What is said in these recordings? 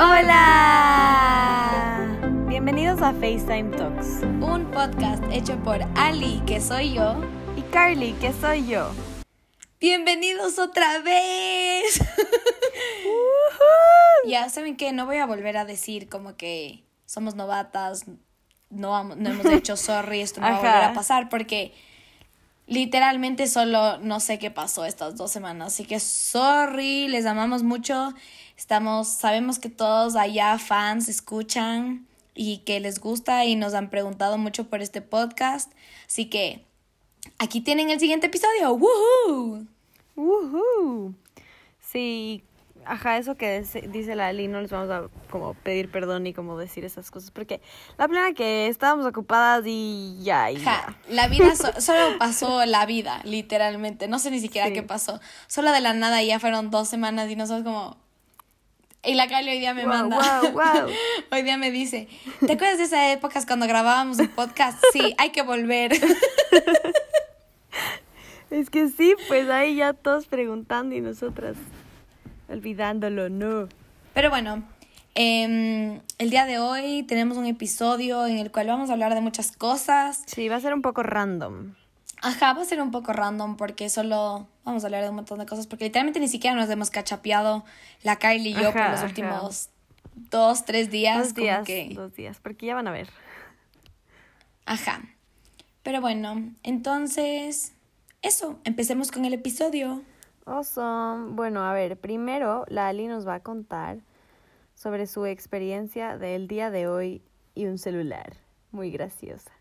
Hola. Bienvenidos a FaceTime Talks. Un podcast hecho por Ali, que soy yo. Y Carly, que soy yo. Bienvenidos otra vez. ya saben que no voy a volver a decir como que somos novatas, no, no hemos hecho sorry, esto no va a volver a pasar porque literalmente solo no sé qué pasó estas dos semanas. Así que sorry, les amamos mucho. Estamos, sabemos que todos allá fans escuchan y que les gusta y nos han preguntado mucho por este podcast. Así que aquí tienen el siguiente episodio. ¡Woohoo! ¡Woohoo! Sí, ajá, eso que dice la Ali, no les vamos a como pedir perdón y como decir esas cosas, porque la plena que estábamos ocupadas y ya, y ja, la vida, solo pasó la vida, literalmente, no sé ni siquiera qué pasó, solo de la nada ya fueron dos semanas y nosotros como... Y la Cali hoy día me manda, wow, wow. hoy día me dice, ¿te acuerdas de esas épocas cuando grabábamos el podcast? Sí, hay que volver. es que sí, pues ahí ya todos preguntando y nosotras olvidándolo, no. Pero bueno, em, el día de hoy tenemos un episodio en el cual vamos a hablar de muchas cosas. Sí, va a ser un poco random. Ajá, va a ser un poco random porque solo vamos a hablar de un montón de cosas porque literalmente ni siquiera nos hemos cachapeado la Kylie y yo por los últimos dos, tres días. Dos días, dos días, porque ya van a ver. Ajá. Pero bueno, entonces, eso, empecemos con el episodio. Awesome. Bueno, a ver, primero la Ali nos va a contar sobre su experiencia del día de hoy y un celular. Muy graciosa.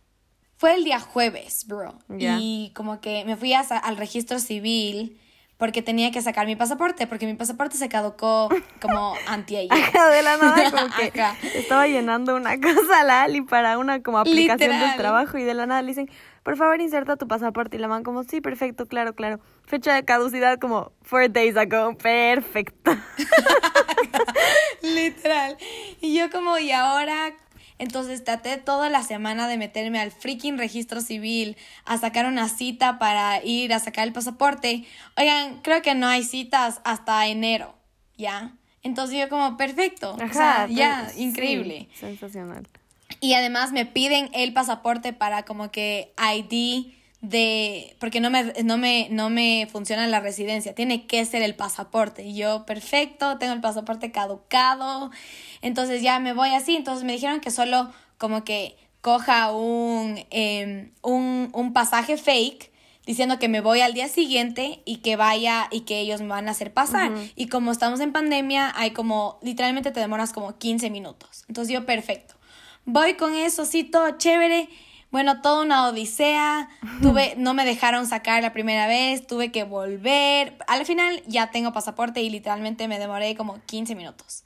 Fue el día jueves, bro. Y como que me fui al registro civil porque tenía que sacar mi pasaporte, porque mi pasaporte se caducó como anteayer. de la nada como que estaba llenando una cosa la Ali para una como aplicación del trabajo y de la nada le dicen, por favor inserta tu pasaporte. Y la man como, sí, perfecto, claro, claro. Fecha de caducidad como four days ago, perfecto. Literal. Y yo como, ¿y ahora? Entonces traté toda la semana de meterme al freaking registro civil, a sacar una cita para ir a sacar el pasaporte. Oigan, creo que no hay citas hasta enero, ¿ya? Entonces yo como, perfecto. o sea, ya, increíble. sensacional. Y además me piden el pasaporte para como que ID de porque no me, no me, no me funciona la residencia, tiene que ser el pasaporte. Y yo, perfecto, tengo el pasaporte caducado. Entonces ya me voy así. Entonces me dijeron que solo como que coja un, em, un, un pasaje fake diciendo que me voy al día siguiente y que vaya y que ellos me van a hacer pasar. Y como estamos en pandemia, hay como, literalmente te demoras como 15 minutos. Entonces yo, perfecto. Voy con eso, sí, todo chévere. Bueno, toda una odisea. Tuve, no me dejaron sacar la primera vez, tuve que volver. Al final ya tengo pasaporte y literalmente me demoré como 15 minutos.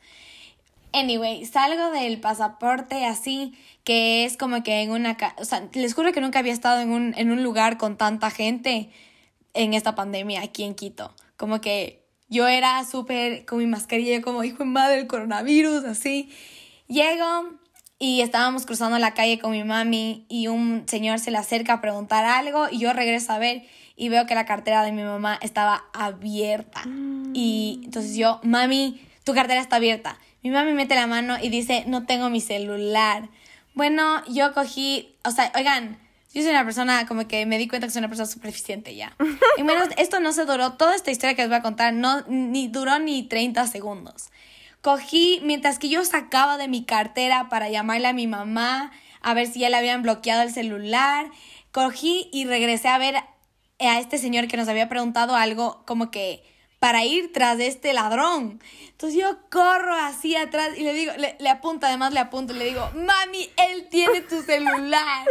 Anyway, salgo del pasaporte así, que es como que en una... O sea, les juro que nunca había estado en un, en un lugar con tanta gente en esta pandemia aquí en Quito. Como que yo era súper con mi mascarilla, como hijo de madre el coronavirus, así. Llego, y estábamos cruzando la calle con mi mami y un señor se le acerca a preguntar algo y yo regreso a ver y veo que la cartera de mi mamá estaba abierta. Y entonces yo, mami, tu cartera está abierta. Mi mami mete la mano y dice, no tengo mi celular. Bueno, yo cogí, o sea, oigan, yo soy una persona como que me di cuenta que soy una persona súper eficiente ya. Y menos, esto no se duró, toda esta historia que les voy a contar no ni duró ni 30 segundos. Cogí, mientras que yo sacaba de mi cartera para llamarle a mi mamá, a ver si ya le habían bloqueado el celular, cogí y regresé a ver a este señor que nos había preguntado algo como que para ir tras de este ladrón. Entonces yo corro así atrás y le digo, le, le apunto, además le apunto y le digo, mami, él tiene tu celular.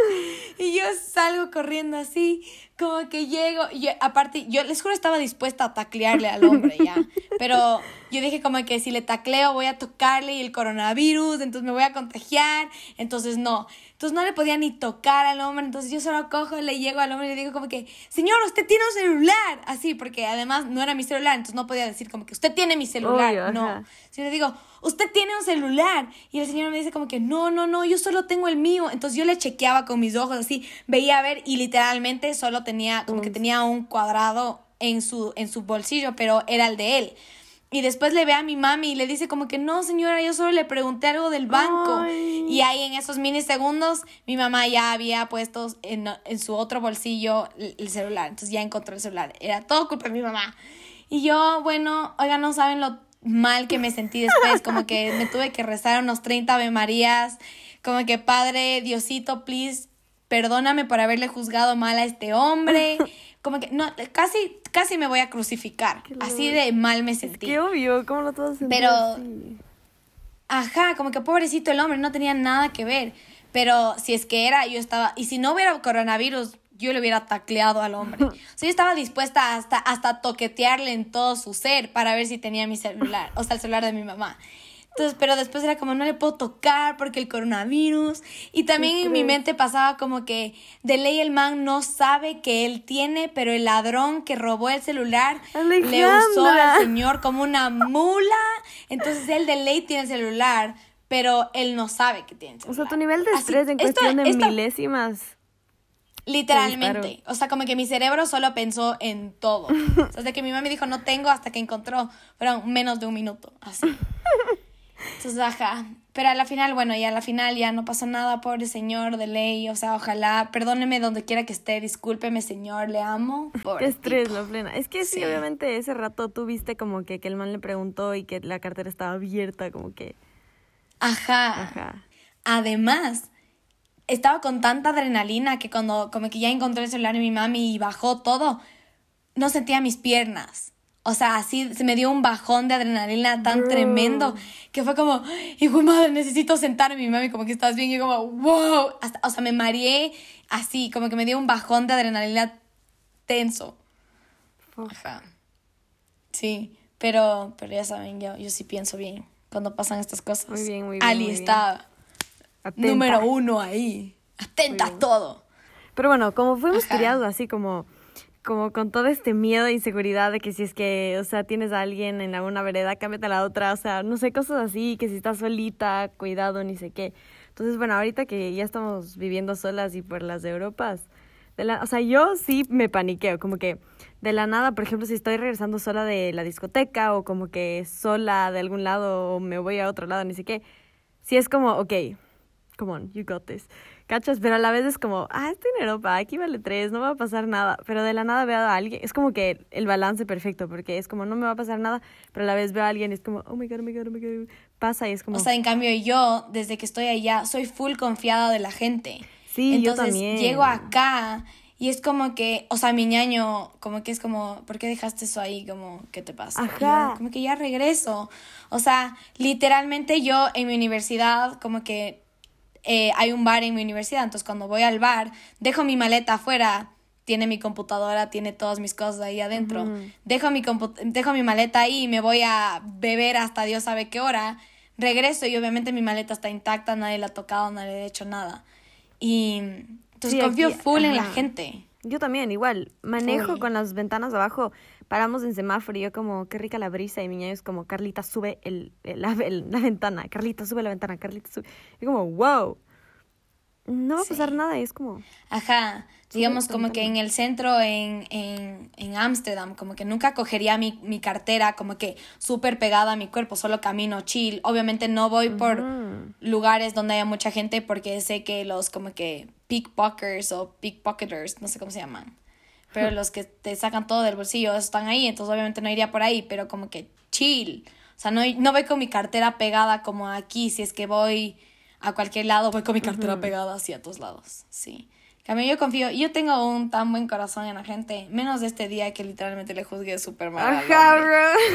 y yo salgo corriendo así, como que llego, y aparte, yo les juro estaba dispuesta a taclearle al hombre ya, pero yo dije como que si le tacleo voy a tocarle y el coronavirus, entonces me voy a contagiar, entonces no. Entonces no le podía ni tocar al hombre, entonces yo solo cojo, le llego al hombre y le digo como que, señor, usted tiene un celular, así, porque además no era mi celular, entonces no podía decir como que usted tiene mi celular, no. Si le digo, usted tiene un celular, y el señor me dice como que, no, no, no, yo solo tengo el mío, entonces yo le chequeaba con mis ojos así, veía a ver y literalmente solo tenía, como que tenía un cuadrado en su, en su bolsillo, pero era el de él. Y después le ve a mi mami y le dice como que no, señora, yo solo le pregunté algo del banco. Y ahí en esos minisegundos mi mamá ya había puesto en, en su otro bolsillo el celular. Entonces ya encontró el celular. Era todo culpa de mi mamá. Y yo, bueno, oiga, no saben lo mal que me sentí después, como que me tuve que rezar unos 30 Ave Marías, como que Padre, Diosito, please, perdóname por haberle juzgado mal a este hombre. como que no, casi, casi me voy a crucificar. Así de mal me sentí. qué obvio, ¿cómo lo todo Pero, ajá, como que pobrecito el hombre, no tenía nada que ver. Pero si es que era, yo estaba, y si no hubiera coronavirus, yo le hubiera tacleado al hombre. O sea, yo estaba dispuesta hasta, hasta toquetearle en todo su ser para ver si tenía mi celular, o sea, el celular de mi mamá. Entonces, pero después era como, no le puedo tocar porque el coronavirus. Y también en mi mente pasaba como que de ley el man no sabe que él tiene, pero el ladrón que robó el celular le usó al señor como una mula. Entonces él de ley tiene el celular, pero él no sabe que tiene el celular. O sea, tu nivel de estrés en cuestión de milésimas. Literalmente. O sea, como que mi cerebro solo pensó en todo. O sea, desde que mi mamá me dijo no tengo hasta que encontró, fueron menos de un minuto, así. Entonces, ajá. Pero a la final, bueno, y a la final ya no pasó nada, pobre señor de ley. O sea, ojalá, perdóneme donde quiera que esté, discúlpeme, señor, le amo. Qué estrés, la plena. Es que sí, obviamente ese rato tú viste como que, que el man le preguntó y que la cartera estaba abierta, como que. Ajá. Ajá. Además, estaba con tanta adrenalina que cuando como que ya encontré el celular de mi mami y bajó todo, no sentía mis piernas. O sea, así se me dio un bajón de adrenalina tan tremendo que fue como, hijo madre, necesito sentarme. Mi mami, como que estás bien. Y yo, como, wow. Hasta, o sea, me mareé así, como que me dio un bajón de adrenalina tenso. Ajá. Sí, pero, pero ya saben, yo, yo sí pienso bien cuando pasan estas cosas. Muy bien, muy bien. Ali está número uno ahí. Atenta a todo. Pero bueno, como fuimos criados así como como con todo este miedo e inseguridad de que si es que, o sea, tienes a alguien en alguna vereda, cámbiate a la otra, o sea, no sé, cosas así, que si estás solita, cuidado, ni sé qué. Entonces, bueno, ahorita que ya estamos viviendo solas y por las Europas, de la, o sea, yo sí me paniqueo, como que de la nada, por ejemplo, si estoy regresando sola de la discoteca o como que sola de algún lado o me voy a otro lado, ni sé qué, sí es como, ok, come on, you got this. ¿Cachas? Pero a la vez es como, ah, estoy en Europa, aquí vale tres, no va a pasar nada. Pero de la nada veo a alguien, es como que el balance perfecto, porque es como, no me va a pasar nada, pero a la vez veo a alguien y es como, oh my god, oh my god, oh my god, pasa y es como... O sea, en cambio yo, desde que estoy allá, soy full confiada de la gente. Sí, Entonces, yo también. llego acá y es como que, o sea, mi ñaño, como que es como, ¿por qué dejaste eso ahí? Como, ¿qué te pasa? Ajá. como que ya regreso. O sea, literalmente yo en mi universidad, como que eh, hay un bar en mi universidad, entonces cuando voy al bar, dejo mi maleta afuera, tiene mi computadora, tiene todas mis cosas ahí adentro, dejo, mi dejo mi maleta ahí y me voy a beber hasta Dios sabe qué hora, regreso y obviamente mi maleta está intacta, nadie la ha tocado, nadie le ha hecho nada. Y entonces confío full en la gente. Yo también, igual, manejo con las ventanas abajo paramos en semáforo y yo como, qué rica la brisa, y mi niño es como, Carlita, sube el, la, ventana, Carlita, sube la ventana, Carlita, sube. Y como, wow, no va a pasar nada, y es como... Ajá, digamos como que en el centro, en Ámsterdam, en, como que nunca cogería mi, mi cartera como que súper pegada a mi cuerpo, solo camino chill. Obviamente no voy por lugares donde haya mucha gente porque sé que los como que pickpockets o pickpocketers, no sé cómo se llaman pero los que te sacan todo del bolsillo están ahí, entonces obviamente no iría por ahí, pero como que chill. O sea, no, no voy con mi cartera pegada como aquí, si es que voy a cualquier lado, voy con mi cartera pegada hacia todos lados, sí. Cambio, yo confío, yo tengo un tan buen corazón en la gente, menos de este día que literalmente le juzgué súper mal.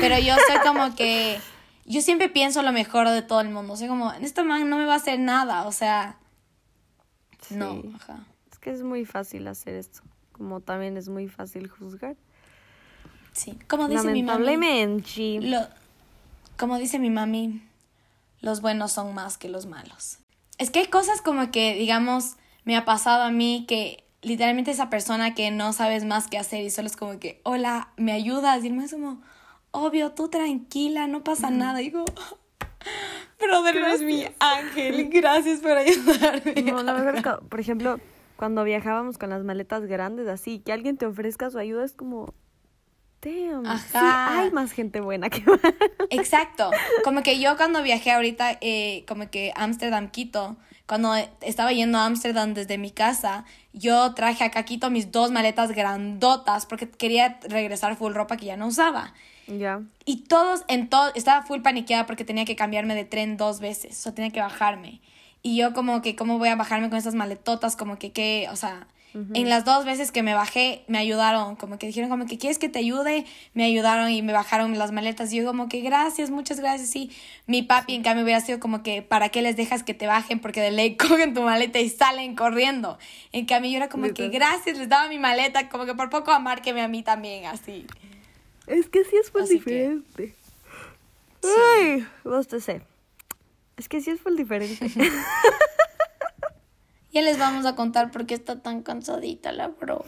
Pero yo soy como que, yo siempre pienso lo mejor de todo el mundo, sea, como, en este man no me va a hacer nada, o sea, no, ajá. Es que es muy fácil hacer esto como también es muy fácil juzgar. Sí, como dice mi mami. Lo, como dice mi mami, los buenos son más que los malos. Es que hay cosas como que, digamos, me ha pasado a mí que literalmente esa persona que no sabes más qué hacer y solo es como que, hola, ¿me ayudas? Y es como, obvio, tú tranquila, no pasa nada. Y digo, brother, eres mi ángel, gracias por ayudarme. No, la verdad, por ejemplo, cuando viajábamos con las maletas grandes así, que alguien te ofrezca su ayuda es como, Damn, Ajá. Sí, hay más gente buena que Exacto. Como que yo cuando viajé ahorita, eh, como que Ámsterdam, Quito, cuando estaba yendo a Ámsterdam desde mi casa, yo traje acá a Quito mis dos maletas grandotas porque quería regresar full ropa que ya no usaba. Ya. Y todos, en todo, estaba full paniqueada porque tenía que cambiarme de tren dos veces, o sea, tenía que bajarme. Y yo como que, ¿cómo voy a bajarme con esas maletotas? Como que, ¿qué? O sea, en las dos veces que me bajé, me ayudaron, como que dijeron como que quieres que te ayude, me ayudaron y me bajaron las maletas. Y yo como que gracias, muchas gracias. Y mi papi en cambio hubiera sido como que, ¿para qué les dejas que te bajen? Porque de ley cogen tu maleta y salen corriendo. En cambio yo era como que gracias, les daba mi maleta, como que por poco amárqueme a mí también, así. Es que sí es muy diferente. Ay, vos te sé. Es que sí es full diferente. ya les vamos a contar por qué está tan cansadita la bro.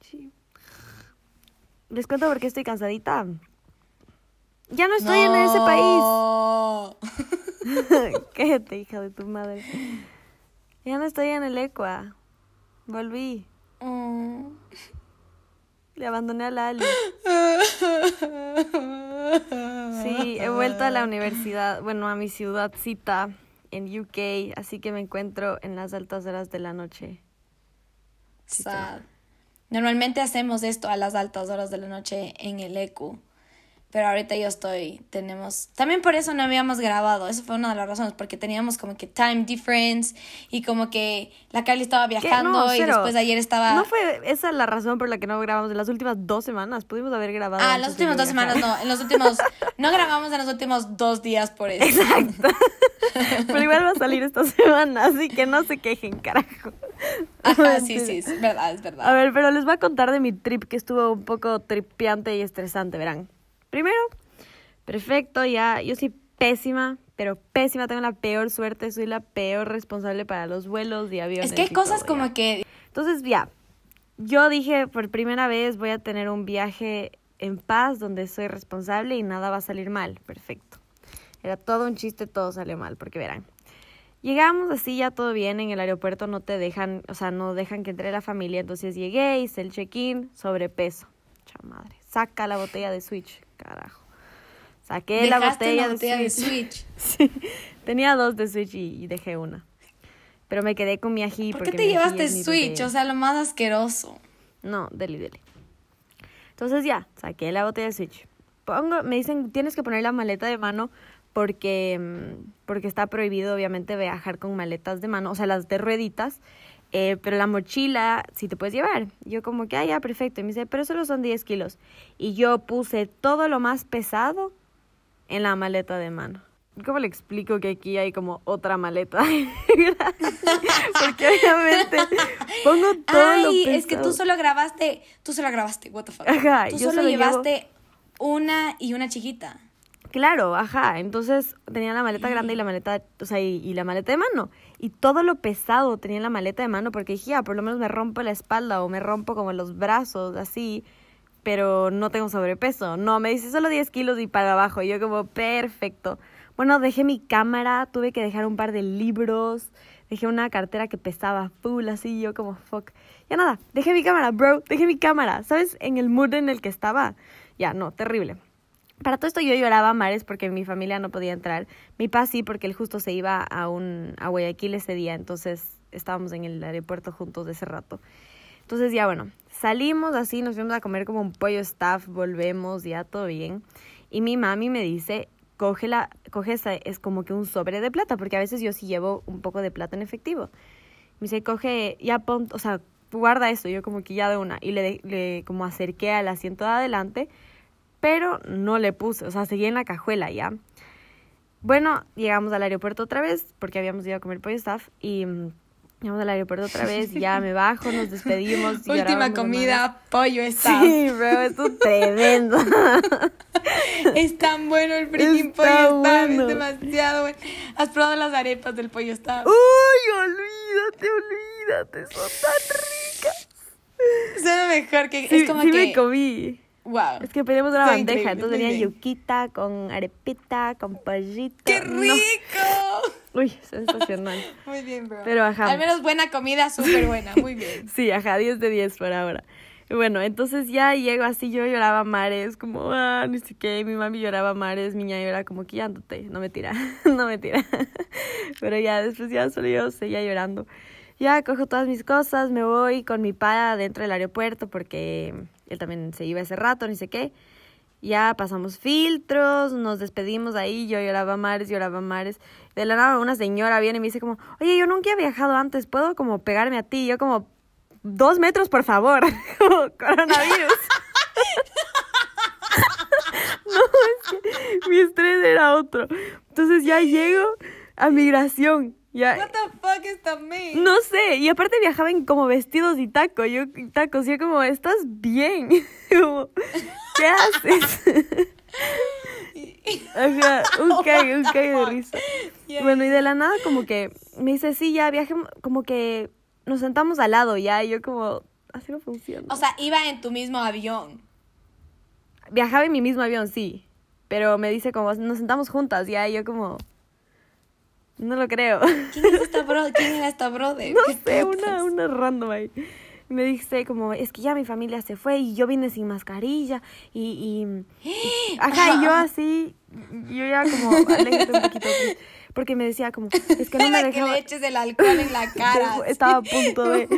Sí. Les cuento por qué estoy cansadita. Ya no estoy en ese país. Quédate, hija de tu madre. Ya no estoy en el Ecua. Volví. Mm. Le abandoné a Lali. Sí, he vuelto a la universidad, bueno, a mi ciudadcita en UK, así que me encuentro en las altas horas de la noche. Sad. Normalmente hacemos esto a las altas horas de la noche en el ECU. Pero ahorita yo estoy, tenemos, también por eso no habíamos grabado, eso fue una de las razones, porque teníamos como que time difference y como que la Carly estaba viajando y después ayer estaba... No fue esa la razón por la que no grabamos en las últimas dos semanas, pudimos haber grabado. Ah, las últimas dos semanas no, en los últimos, no grabamos en los últimos dos días por eso. Exacto. Pero igual va a salir esta semana, así que no se quejen, carajo. Ajá, sí, sí, es verdad, es verdad. A ver, pero les voy a contar de mi trip que estuvo un poco tripiante y estresante, verán. Primero, perfecto, ya, yo soy pésima, pero pésima, tengo la peor suerte, soy la peor responsable para los vuelos y aviones. Es que hay cosas como que... Entonces, ya, yo dije, por primera vez voy a tener un viaje en paz donde soy responsable y nada va a salir mal, perfecto. Era todo un chiste, todo salió mal, porque verán. Llegamos así, ya todo bien, en el aeropuerto no te dejan, o sea, no dejan que entre la familia, entonces llegué, hice el check-in, sobrepeso. Chamadre, saca la botella de Switch carajo. Saqué la botella, de, Switch. sí, tenía dos de Switch y, dejé una. Pero me quedé con mi ají. ¿Por qué te llevaste Switch? O sea, lo más asqueroso. No, deli, deli. Entonces ya, saqué la botella de Switch. Pongo, me dicen, tienes que poner la maleta de mano porque, mm, porque está prohibido, obviamente, viajar con maletas de mano, o sea, las de rueditas. Eh, pero la mochila sí te puedes llevar. Yo como que, ah, ya, perfecto. Y me dice, pero solo son 10 kilos. Y yo puse todo lo más pesado en la maleta de mano. ¿Cómo le explico que aquí hay como otra maleta? Porque obviamente pongo todo Ay, lo pesado. es que tú solo grabaste, tú solo grabaste, what the fuck. Ajá, tú solo, llevaste una y una chiquita. Claro, ajá. Entonces tenía la maleta grande y la maleta, o sea, y, la maleta de mano. Y todo lo pesado tenía en la maleta de mano porque dije, ya, por lo menos me rompo la espalda o me rompo como los brazos, así, pero no tengo sobrepeso. No, me dice solo 10 kilos y para abajo. Y yo como, perfecto. Bueno, dejé mi cámara, tuve que dejar un par de libros, dejé una cartera que pesaba full, así, yo como, fuck. Ya nada, dejé mi cámara, bro, dejé mi cámara. ¿Sabes? En el mood en el que estaba. Ya, no, terrible. Para todo esto yo lloraba a mares porque mi familia no podía entrar. Mi papá sí, porque él justo se iba a, un, a Guayaquil ese día, entonces estábamos en el aeropuerto juntos de ese rato. Entonces ya bueno, salimos así, nos fuimos a comer como un pollo staff, volvemos, ya todo bien. Y mi mami me dice, coge, la, coge esa, es como que un sobre de plata, porque a veces yo sí llevo un poco de plata en efectivo. Me dice, coge, ya pon, o sea, guarda eso, yo como que ya de una. Y le, le como acerqué al asiento de adelante pero no le puse, o sea, seguía en la cajuela ya. Bueno, llegamos al aeropuerto otra vez, porque habíamos ido a comer pollo staff, y mm, llegamos al aeropuerto otra vez, ya me bajo, nos despedimos. Última comida, pollo staff. Sí, bro, esto es tremendo. es tan bueno el freaking pollo staff, es demasiado bueno. ¿Has probado las arepas del pollo staff? Uy, olvídate, olvídate, son tan ricas. Suena mejor que... es como sí que... me comí. Wow. Es que pedimos una bandeja, entonces tenía yuquita con arepita, con pollito. ¡Qué rico! Uy, sensacional. muy bien, bro. Pero ajá. Al menos buena comida, súper buena, muy bien. sí, ajá, 10 de 10 por ahora. Bueno, entonces ya llego así, yo lloraba mares, como, ah, ni sé qué, mi mami lloraba mares, mi ña llora como quillándote, no me tira, no me tira. Pero ya después ya solo yo seguía llorando. Ya cojo todas mis cosas, me voy con mi padre dentro del aeropuerto porque él también se iba ese rato, ni sé qué. Ya pasamos filtros, nos despedimos ahí, yo lloraba mares, lloraba mares. De la nada una señora viene y me dice como, oye, yo nunca he viajado antes, ¿puedo como pegarme a ti? yo como, dos metros, por favor, coronavirus. no, es que mi estrés era otro. Entonces ya llego a migración. Ya, What the fuck is that mean? no sé, y aparte viajaban como vestidos y tacos, yo tacos, yo como, ¿estás bien? como, ¿qué haces? Ajá, un cague, un cague de risa. Yeah. Bueno, y de la nada como que me dice, sí, ya viajemos, como que nos sentamos al lado ya, y yo como, así no funciona. O sea, iba en tu mismo avión. Viajaba en mi mismo avión, sí, pero me dice como, nos sentamos juntas ya, y yo como, no lo creo. ¿Quién es esta bro? ¿Quién era esta brother? No ¿Qué sé, una, una random ahí. Me dice como, es que ya mi familia se fue y yo vine sin mascarilla y... y, y- ajá, y yo así, yo ya como, aléjate un poquito, please", porque me decía como, es que no me Para que dejaba... le eches el alcohol en la cara. Estaba a punto de...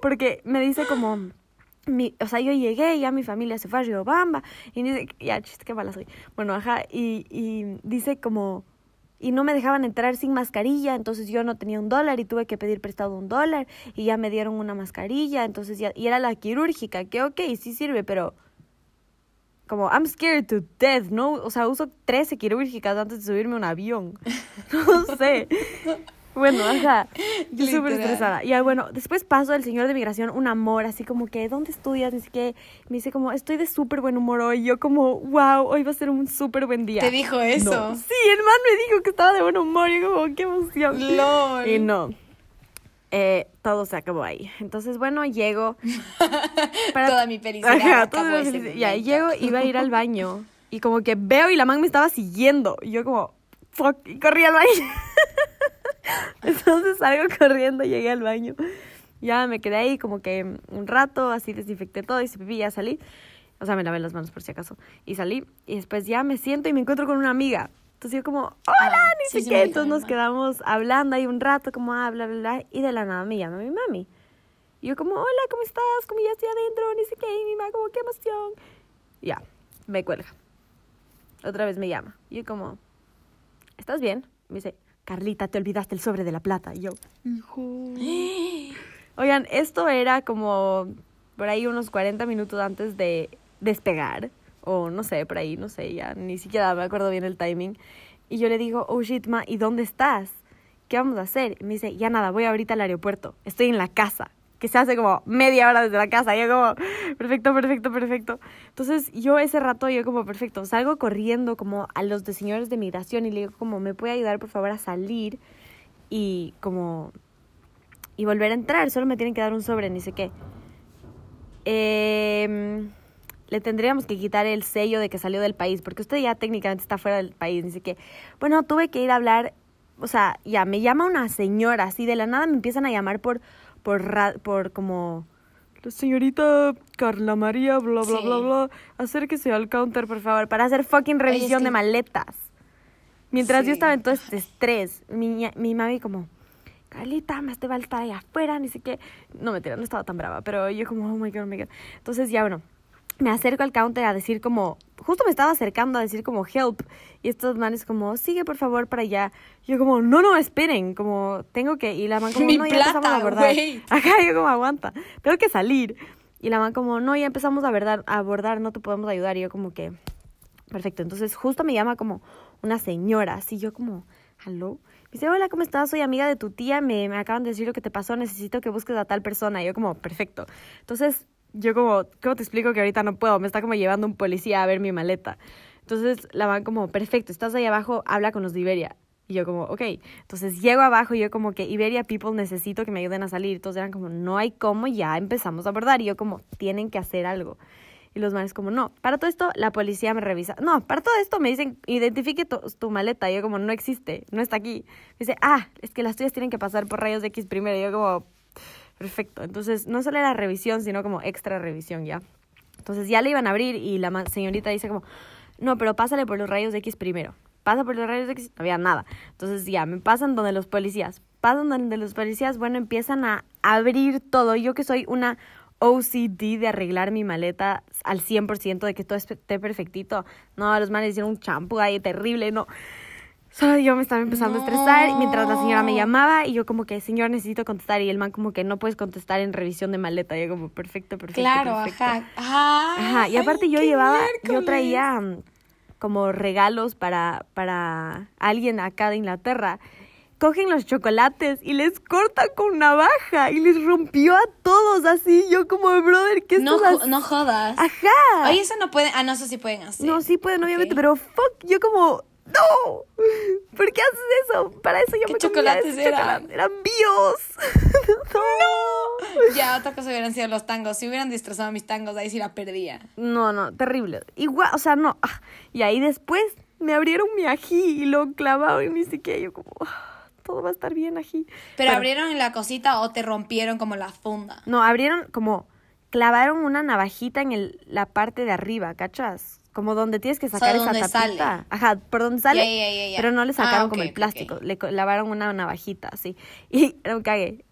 Porque me dice como... Mi, o sea, yo llegué y ya mi familia se fue a Riobamba y dice, ya, chiste, qué mala soy. Bueno, ajá, y, y dice como, y no me dejaban entrar sin mascarilla, entonces yo no tenía un dólar y tuve que pedir prestado un dólar y ya me dieron una mascarilla, entonces ya, y era la quirúrgica, que ok, sí sirve, pero como, I'm scared to death, ¿no? O sea, uso 13 quirúrgicas antes de subirme a un avión. No sé. Bueno, ajá. Yo súper estresada. Y bueno, después paso el señor de migración, un amor, así como que, ¿dónde estudias? Ni siquiera. Me dice como, estoy de súper buen humor hoy. Y yo como, wow, hoy va a ser un súper buen día. ¿Te dijo eso? No. Sí, el man me dijo que estaba de buen humor. Y yo como, qué emoción. LOL. Y no. Eh, todo se acabó ahí. Entonces, bueno, llego. para- Toda mi felicidad Ajá, acabó toda mi felicidad. Ya, llego, iba a ir al baño. Y como que veo y la man me estaba siguiendo. Y yo como, fuck, y corrí al baño. Entonces salgo corriendo, llegué al baño. Ya me quedé ahí como que un rato, así desinfecté todo, hice pipí, ya salí. O sea, me lavé las manos por si acaso. Y salí. Y después ya me siento y me encuentro con una amiga. Entonces yo como, hola, Ah, ni sí, sé sí Entonces nos quedamos hablando ahí un rato, como, ah, bla, bla, bla. Y de la nada me llama mi mami. Y yo como, hola, ¿cómo estás? Como ya estoy adentro, ni sé qué. Y mi mamá como, qué emoción. Y ya, me cuelga. Otra vez me llama. Y yo como, ¿estás bien? Me dice, Carlita, te olvidaste el sobre de la plata. Y yo, hijo. Oigan, esto era como por ahí unos 40 minutos antes de despegar. O no sé, por ahí, no sé, ya ni siquiera me acuerdo bien el timing. Y yo le digo, oh shit, ma, ¿y dónde estás? ¿Qué vamos a hacer? Y me dice, ya nada, voy ahorita al aeropuerto. Estoy en la casa. Que se hace como media hora desde la casa. Yo como, perfecto, perfecto, perfecto. Entonces yo ese rato, yo como, perfecto, salgo corriendo como a los de señores de migración y le digo como, ¿me puede ayudar por favor a salir? Y como, y volver a entrar. Solo me tienen que dar un sobre, ni sé qué. Em, le tendríamos que quitar el sello de que salió del país, porque usted ya técnicamente está fuera del país, ni sé qué. Bueno, tuve que ir a hablar, o sea, ya me llama una señora, así de la nada me empiezan a llamar por, por, ra- por como, la señorita Carla María, bla, bla, Sí. bla, bla, acérquese al counter, por favor, para hacer fucking revisión que- de maletas. Mientras Sí. yo estaba en todo este estrés, mi, mi mami como, Carlita, más te va a estar allá afuera, ni sé qué. No, mentira, no estaba tan brava, pero yo como, oh my god, oh my god. Entonces ya, bueno, me acerco al counter a decir como, justo me estaba acercando a decir como help. Y estos manes como, sigue por favor para allá. Yo como, no, no, esperen, como, tengo que, y la man como, Mi no, ya empezamos plata, a abordar. wait. Acá yo como, aguanta, tengo que salir. Y la man como, no, ya empezamos a abordar, a abordar, no te podemos ayudar. Y yo como que, perfecto. Entonces justo me llama como una señora, así yo como. Me dice, hola, ¿cómo estás? Soy amiga de tu tía, me, me acaban de decir lo que te pasó, necesito que busques a tal persona. Y yo como, perfecto. Entonces, yo como, ¿cómo te explico que ahorita no puedo? Me está como llevando un policía a ver mi maleta. Entonces, la van como, perfecto, estás ahí abajo, habla con los de Iberia. Y yo como, ok. Entonces llego abajo y yo como que Iberia People necesito que me ayuden a salir. Entonces eran como, no hay cómo, ya empezamos a abordar. Y yo como, tienen que hacer algo. Y los manes como, no, para todo esto la policía me revisa. No, para todo esto me dicen, identifique tu, tu maleta. Y yo como, no existe, no está aquí. Me dice, ah, es que las tuyas tienen que pasar por rayos X primero. Y yo como, Perfecto. Entonces, no solo era revisión, sino como extra revisión ya. Entonces ya le iban a abrir y la señorita dice como, no, pero pásale por los rayos X primero. Pasa por los rayos X, no había nada. Entonces ya, me pasan donde los policías. Pasan donde los policías, bueno, empiezan a abrir todo. Yo que soy una OCD de arreglar mi maleta al 100%, de que todo esté perfectito. No, los manes hicieron un champú ahí terrible, no. Solo yo me estaba empezando a estresar mientras la señora me llamaba y yo como que, señor, necesito contestar y el man como que no puedes contestar en revisión de maleta. Y yo como, perfecto, perfecto. Claro, ajá. Ajá, y aparte yo llevaba, yo traía mm, como regalos para, para alguien acá de Inglaterra cogen los chocolates y les corta con navaja y les rompió a todos así. Yo como, brother, ¿qué no, no jodas. Ajá. Oye, eso no pueden, ah, no, eso sí pueden hacer. No, sí pueden, obviamente, pero fuck, yo como, no, ¿por qué haces eso? Para eso yo me chocolates eran? Eran bios. no. Ya, otra cosa hubieran sido los tangos. Si hubieran destrozado mis tangos, ahí sí la perdía. No, no, terrible. Igual, o sea, no. Ah, y ahí después me abrieron mi ají y lo clavaron y ni siquiera yo como todo va a estar bien aquí. Pero, abrieron en la cosita o te rompieron como la funda. No, abrieron como clavaron una navajita en el, la parte de arriba, ¿cachas? Como donde tienes que sacar esa tapita. Sale. Ajá, por donde sale. pero no le sacaron ah, como el plástico, le clavaron una navajita así. Y era un cague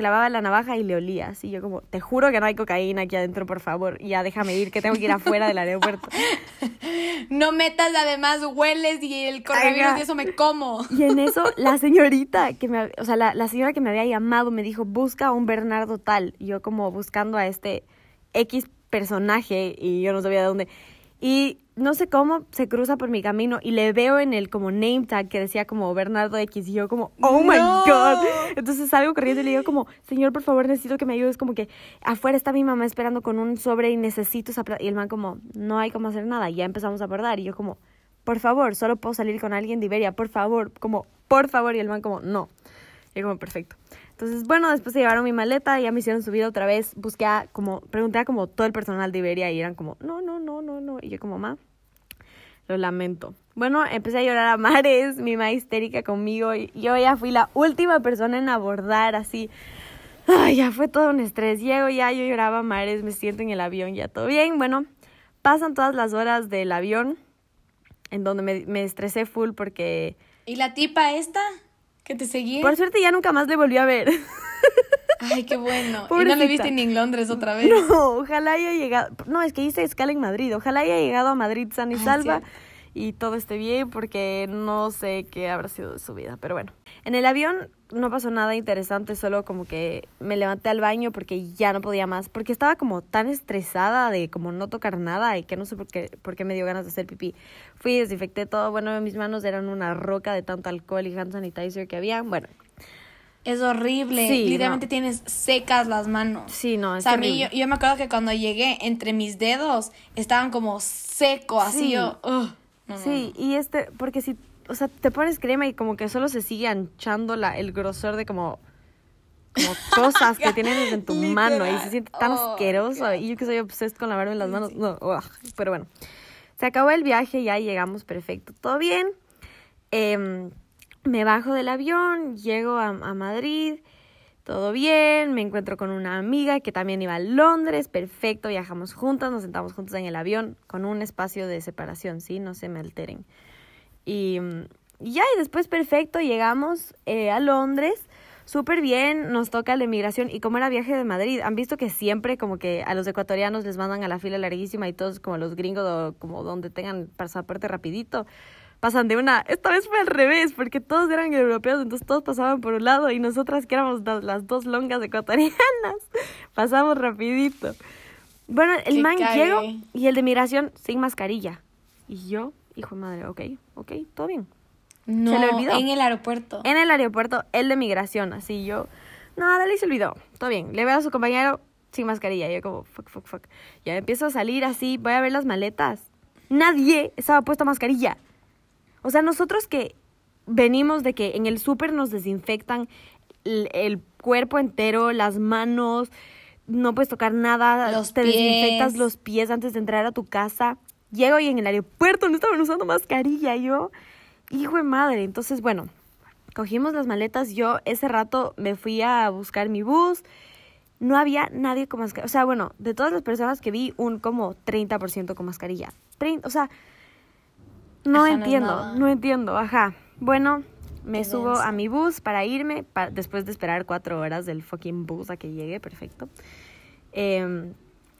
clavaba la navaja y le olía. Así yo como, te juro que no hay cocaína aquí adentro, por favor. Ya déjame ir, que tengo que ir afuera del aeropuerto. no metas, además hueles y el coronavirus y eso me como. Y en eso, la señorita que me, o sea, la, la señora que me había llamado me dijo, busca a un Bernardo tal. Y yo como buscando a este X personaje y yo no sabía de dónde. Y no sé cómo se cruza por mi camino y le veo en el como name tag que decía como Bernardo X y yo como, oh my god. Entonces salgo corriendo y le digo como, señor, por favor, necesito que me ayudes. Como que afuera está mi mamá esperando con un sobre y necesito esa plata. Y el man como, no hay cómo hacer nada. Y ya empezamos a abordar y yo como, por favor, solo puedo salir con alguien de Iberia, por favor, como, por favor. Y el man como, no. Y yo como, perfecto. Entonces, bueno, después se llevaron mi maleta, ya me hicieron subir otra vez, busqué a, como, pregunté a como todo el personal de Iberia y eran como, no, no, no, no, no. Y yo como, ma, lo lamento. Bueno, empecé a llorar a mares, mi mamá histérica conmigo. Y yo ya fui la última persona en abordar, así. Ay, ya fue todo un estrés. Llego ya, yo lloraba a mares, me siento en el avión, ya todo bien. Bueno, pasan todas las horas del avión, en donde me, me estresé full porque... ¿Y la tipa esta? ¿Que te seguía? Por suerte ya nunca más le volví a ver. Ay, qué bueno. ¿Y no le viste ni en Londres otra vez? No, ojalá haya llegado. No, es que hice escala en Madrid. Ojalá haya llegado a Madrid san y salva y todo esté bien porque no sé qué habrá sido de su vida. Pero bueno, en el avión no pasó nada interesante, solo como que me levanté al baño porque ya no podía más, porque estaba como tan estresada de como no tocar nada y que no sé por qué, por qué me dio ganas de hacer pipí. Fui, desinfecté todo, bueno, mis manos eran una roca de tanto alcohol y hand sanitizer que había, bueno. Es horrible, literalmente tienes secas las manos. Sí, no, es o sea, a mí, yo, me acuerdo que cuando llegué, entre mis dedos estaban como seco, así yo... sí, y este, porque si o sea, te pones crema y como que solo se sigue anchando la, el grosor de como, como cosas que tienes en tu mano y se siente tan oh, asqueroso. Y yo que soy obsessed con lavarme las manos, no, pero bueno. Se acabó el viaje, ya llegamos perfecto, todo bien. Em, me bajo del avión, llego a, a Madrid, todo bien, me encuentro con una amiga que también iba a Londres, perfecto, viajamos juntas, nos sentamos juntas en el avión con un espacio de separación, ¿sí? No se me alteren. Y, ya, y después perfecto, llegamos eh, a Londres, súper bien, nos toca la emigración y como era viaje de Madrid, han visto que siempre como que a los ecuatorianos les mandan a la fila larguísima y todos como los gringos como donde tengan pasaporte rapidito, pasan de una, esta vez fue al revés, porque todos eran europeos, entonces todos pasaban por un lado y nosotras que éramos las dos longas ecuatorianas, pasamos rapidito. Bueno, el man llegó y el de migración sin mascarilla. Y yo, hijo de madre, ok, ok, todo bien. No, se le olvidó. en el aeropuerto. En el aeropuerto, el de migración, así yo, no, dale, se olvidó, todo bien. Le veo a su compañero sin mascarilla, yo como, fuck, fuck, fuck. Ya empiezo a salir así, voy a ver las maletas. Nadie estaba puesto mascarilla. O sea, nosotros que venimos de que en el súper nos desinfectan el, el, cuerpo entero, las manos, no puedes tocar nada, los te desinfectas los pies antes de entrar a tu casa. Llego y en el aeropuerto no estaban usando mascarilla. Yo, hijo de madre. Entonces, bueno, cogimos las maletas. Yo ese rato me fui a buscar mi bus no había nadie con mascarilla. O sea, bueno, de todas las personas que vi, un como 30% con mascarilla. 30, o sea, no entiendo, no, entiendo, ajá. Bueno, me subo a mi bus para irme, después de esperar cuatro horas del fucking bus a que llegue, perfecto. Em,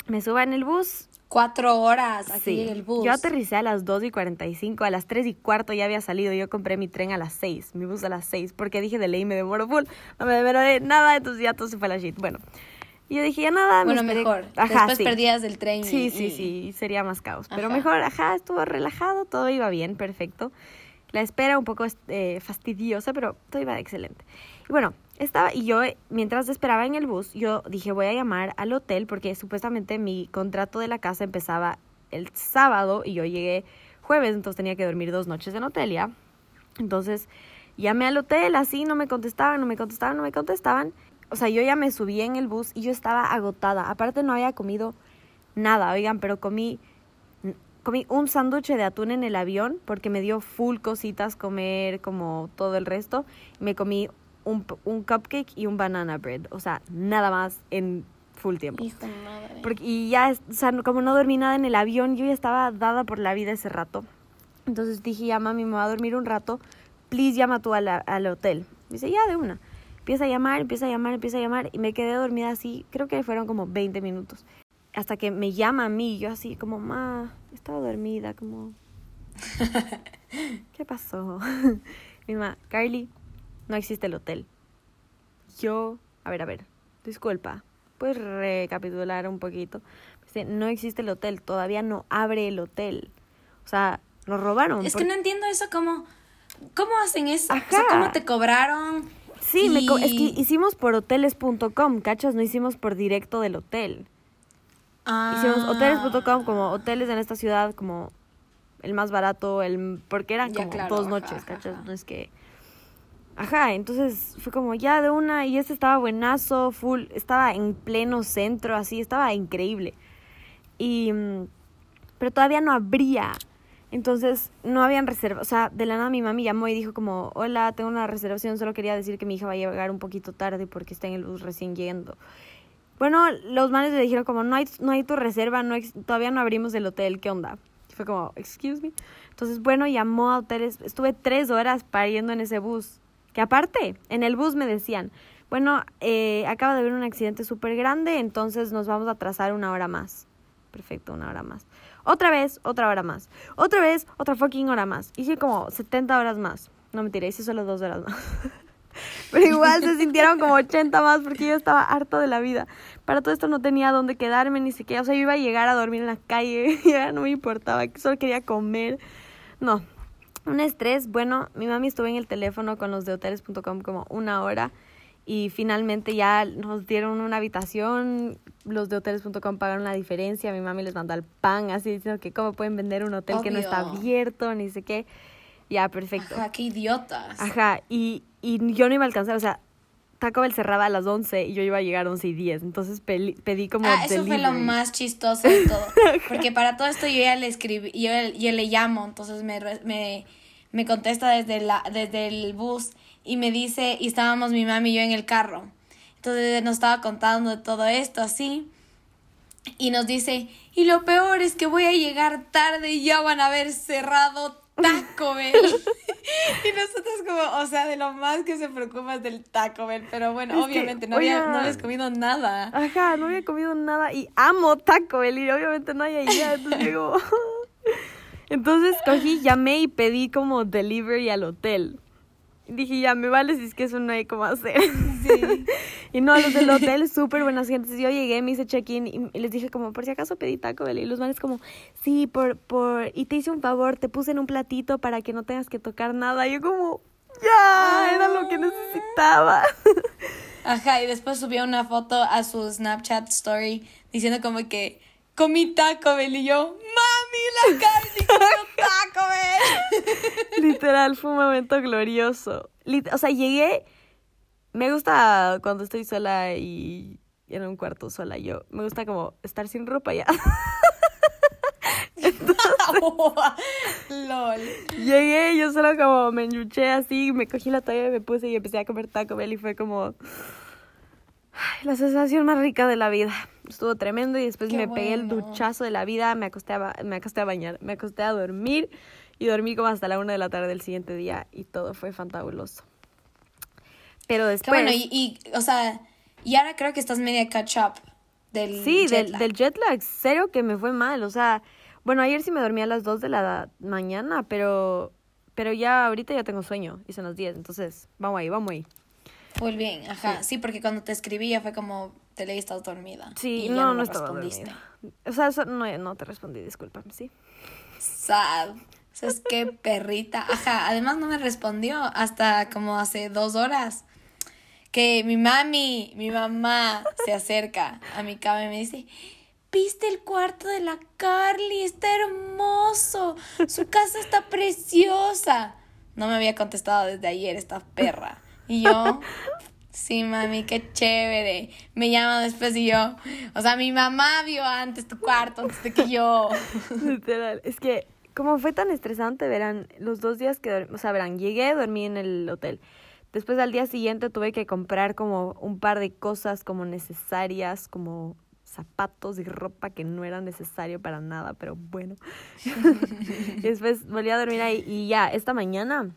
me subo en el bus. Cuatro horas, así en el bus. Yo aterricé a las 2 y 45, a las 3 y cuarto ya había salido. Yo compré mi tren a las 6, mi bus a las 6, porque dije de ley me demoro full, no me demoro de nada, entonces ya todo se fue a la shit. Bueno, y yo dije, ya nada. Bueno, mejor. Ajá, Después perdías del tren. Sí, sí, sí, sería más caos. Pero mejor, ajá, estuvo relajado, todo iba bien, perfecto. La espera un poco eh, fastidiosa, pero todo iba excelente. Y bueno, estaba, y yo, mientras esperaba en el bus, yo dije, voy a llamar al hotel porque supuestamente mi contrato de la casa empezaba el sábado y yo llegué jueves, entonces tenía que dormir dos noches en hotel ya. Entonces llamé al hotel, así no me contestaban, no me contestaban, no me contestaban o sea, yo ya me subí en el bus y yo estaba agotada. Aparte no había comido nada, oigan, pero comí, comí un sándwich de atún en el avión porque me dio full cositas comer como todo el resto. Me comí un, un cupcake y un banana bread. O sea, nada más en full tiempo. Porque, y ya, o sea, como no dormí nada en el avión, yo ya estaba dada por la vida ese rato. Entonces dije, ya mami, me a dormir un rato. Please llama tú al, al hotel. Dice, ya de una. Empieza a llamar, empieza a llamar, empieza a llamar y me quedé dormida así, creo que fueron como 20 minutos. Hasta que me llama a mí, yo así como, ma, estaba dormida, como... ¿Qué pasó? Mi mamá, Carly, no existe el hotel. Yo, a ver, a ver, disculpa, ¿puedes recapitular un poquito? No existe el hotel, todavía no abre el hotel. O sea, nos robaron. Es que no entiendo eso, ¿cómo, cómo hacen eso? ¿cómo te cobraron? Sí, me es que hicimos por hoteles.com, ¿cachas? No hicimos por directo del hotel. Ah. Hicimos hoteles.com como hoteles en esta ciudad, como el más barato, el porque eran como dos noches, ¿cachas? No es que... Ajá, entonces fue como ya de una y este estaba buenazo, full, estaba en pleno centro, así, estaba increíble. Y... Mm, pero todavía no habría entonces no habían reserva, o sea, de la nada mi mami llamó y dijo como, hola, tengo una reservación, solo quería decir que mi hija va a llegar un poquito tarde porque está en el bus recién yendo. Bueno, los manes le dijeron como, no hay, no hay tu reserva, no todavía no abrimos el hotel, ¿qué onda? Fue como, excuse me. Entonces, bueno, llamó a hoteles, estuve tres horas pariendo en ese bus. Que aparte, en el bus me decían, bueno, eh, acaba de haber un accidente súper grande, entonces nos vamos a atrasar una hora más. Perfecto, una hora más. Otra vez, otra hora más. Otra vez, otra fucking hora más. Hice como 70 horas más. No me tiré, hice solo dos horas más. Pero igual se sintieron como 80 más porque yo estaba harto de la vida. Para todo esto no tenía dónde quedarme ni siquiera. O sea, yo iba a llegar a dormir en la calle. Ya no me importaba, solo quería comer. No. Un estrés. Bueno, mi mami estuvo en el teléfono con los de hoteles.com como una hora y finalmente ya nos dieron una habitación, los de hoteles.com pagaron la diferencia, mi mami les mandó al pan, así diciendo que cómo pueden vender un hotel que no está abierto, ni sé qué. Ya, perfecto. Ajá, qué idiotas. Ajá, y, y yo no iba a alcanzar, o sea, Taco Bell cerraba a las 11 y yo iba a llegar a 11 y 10, entonces pedí, como Ah, eso fue lo más chistoso de todo, porque para todo esto yo ya le escribí, yo, yo le llamo, entonces me, me, me contesta desde, la, desde el bus y me dice, y estábamos mi mami y yo en el carro. Entonces nos estaba contando de todo esto así. Y nos dice, y lo peor es que voy a llegar tarde y ya van a haber cerrado Taco Bell. y nosotros como, o sea, de lo más que se preocupa es del Taco Bell, pero bueno, obviamente no, había, no habías comido nada. Ajá, no había comido nada y amo Taco Bell y obviamente no hay idea, entonces digo... entonces cogí, llamé y pedí como delivery al hotel dije, ya me vale si es que eso no hay cómo hacer. Sí. y no, los del hotel, súper buenas gentes. Yo llegué, me hice check-in y les dije como, por si acaso pedí Taco Bell. Y los manes como, sí, por, por, y te hice un favor, te puse en un platito para que no tengas que tocar nada. Y yo como, ya, era lo que necesitaba. Ajá, y después subió una foto a su Snapchat story diciendo como que comí Taco Bell y yo, mami, la comió Taco. Literal, fue un momento glorioso. o sea, llegué, me gusta cuando estoy sola y en un cuarto sola yo, me gusta como estar sin ropa ya. LOL. Llegué, yo solo como me enchuché así, me cogí la toalla y me puse y empecé a comer Taco Bell y fue como la sensación más rica de la vida. Estuvo tremendo y después me pegué el duchazo de la vida, me acosté, a, me acosté a bañar, me acosté a dormir y dormí como hasta la una de la tarde del siguiente día y todo fue fantabuloso. Pero después... Qué bueno, y, y, o sea, y ahora creo que estás media catch up del Sí, Del, del jet lag, cero que me fue mal, o sea, bueno, ayer sí me dormí a las dos de la mañana, pero, pero ya ahorita ya tengo sueño y son las 10, entonces vamos ahí, vamos ahí. Muy bien, ajá. Sí. porque cuando te escribía fue como te leí, estás dormida. Sí, no, no, estaba respondiste. O sea, no, no te respondí, discúlpame, sí. Sad. ¿Sabes qué perrita? Ajá, además no me respondió hasta como hace dos horas. Que mi mami, mi mamá se acerca a mi cama y me dice, ¿viste el cuarto de la Carly? Está hermoso. Su casa está preciosa. No me había contestado desde ayer esta perra. Y yo, sí, mami, qué chévere. Me llama después y yo, o sea, mi mamá vio antes tu cuarto antes de que yo. Literal, es que como fue tan estresante, verán, los dos días que, o sea, verán, llegué, dormí en el hotel. Después al día siguiente tuve que comprar como un par de cosas como necesarias, como zapatos y ropa que no era necesario para nada, pero bueno. después volví a dormir ahí y ya, esta mañana